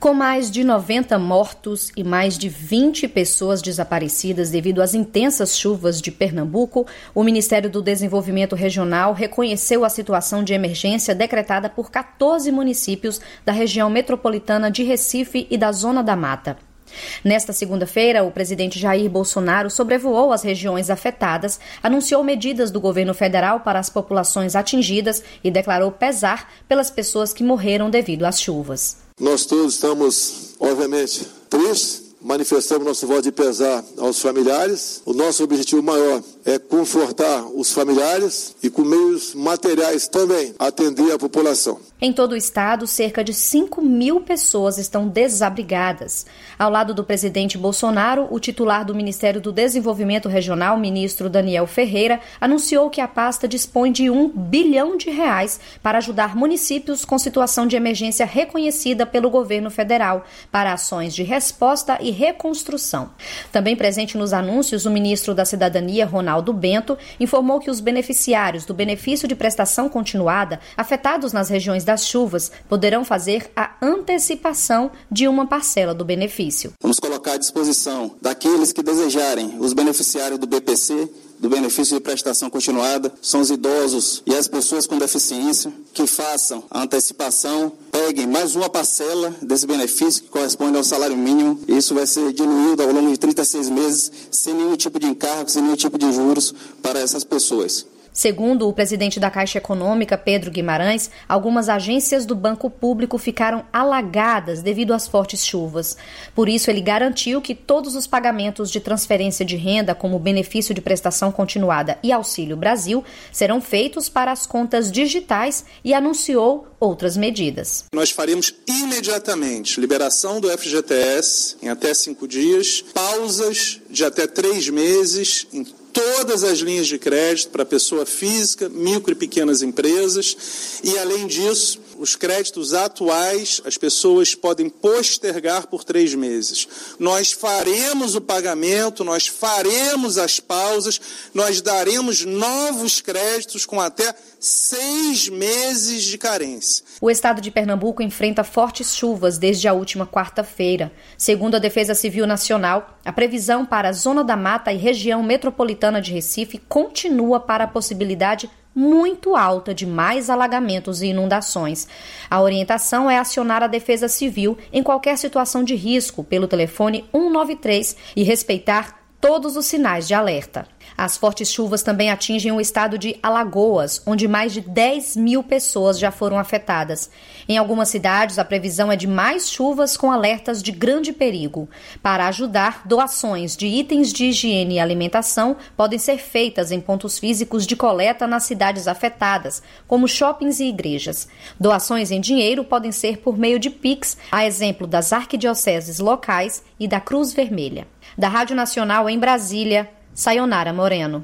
Com mais de 90 mortos e mais de 20 pessoas desaparecidas devido às intensas chuvas de Pernambuco, o Ministério do Desenvolvimento Regional reconheceu a situação de emergência decretada por 14 municípios da região metropolitana de Recife e da Zona da Mata. Nesta segunda-feira, o presidente Jair Bolsonaro sobrevoou as regiões afetadas, anunciou medidas do governo federal para as populações atingidas e declarou pesar pelas pessoas que morreram devido às chuvas. Nós todos estamos, obviamente, tristes, manifestamos nosso voto de pesar aos familiares. O nosso objetivo maior é confortar os familiares e, com meios materiais também, atender a população. Em todo o estado, cerca de 5 mil pessoas estão desabrigadas. Ao lado do presidente Bolsonaro, o titular do Ministério do Desenvolvimento Regional, ministro Daniel Ferreira, anunciou que a pasta dispõe de um bilhão de reais para ajudar municípios com situação de emergência reconhecida pelo governo federal para ações de resposta e reconstrução. Também presente nos anúncios, o ministro da Cidadania, Ronaldo Bento, informou que os beneficiários do benefício de prestação continuada afetados nas regiões das chuvas poderão fazer a antecipação de uma parcela do benefício. Vamos colocar à disposição daqueles que desejarem, os beneficiários do BPC, do benefício de prestação continuada, são os idosos e as pessoas com deficiência, que façam a antecipação, peguem mais uma parcela desse benefício que corresponde ao salário mínimo, isso vai ser diluído ao longo de 36 meses, sem nenhum tipo de encargo, sem nenhum tipo de juros para essas pessoas. Segundo o presidente da Caixa Econômica, Pedro Guimarães, algumas agências do Banco Público ficaram alagadas devido às fortes chuvas. Por isso, ele garantiu que todos os pagamentos de transferência de renda, como benefício de prestação continuada e Auxílio Brasil, serão feitos para as contas digitais e anunciou outras medidas. Nós faremos imediatamente liberação do FGTS em até cinco dias, pausas de até três meses em todas as linhas de crédito para pessoa física, micro e pequenas empresas, e além disso, os créditos atuais as pessoas podem postergar por três meses. Nós faremos o pagamento, nós faremos as pausas, nós daremos novos créditos com até seis meses de carência. O estado de Pernambuco enfrenta fortes chuvas desde a última quarta-feira. Segundo a Defesa Civil Nacional, a previsão para a Zona da Mata e região metropolitana de Recife continua para a possibilidade muito alta de mais alagamentos e inundações. A orientação é acionar a Defesa Civil em qualquer situação de risco pelo telefone 193 e respeitar todos os sinais de alerta. As fortes chuvas também atingem o estado de Alagoas, onde mais de 10 mil pessoas já foram afetadas. Em algumas cidades, a previsão é de mais chuvas com alertas de grande perigo. Para ajudar, doações de itens de higiene e alimentação podem ser feitas em pontos físicos de coleta nas cidades afetadas, como shoppings e igrejas. Doações em dinheiro podem ser por meio de PIX, a exemplo das arquidioceses locais e da Cruz Vermelha. Da Rádio Nacional em Brasília, Sayonara Moreno.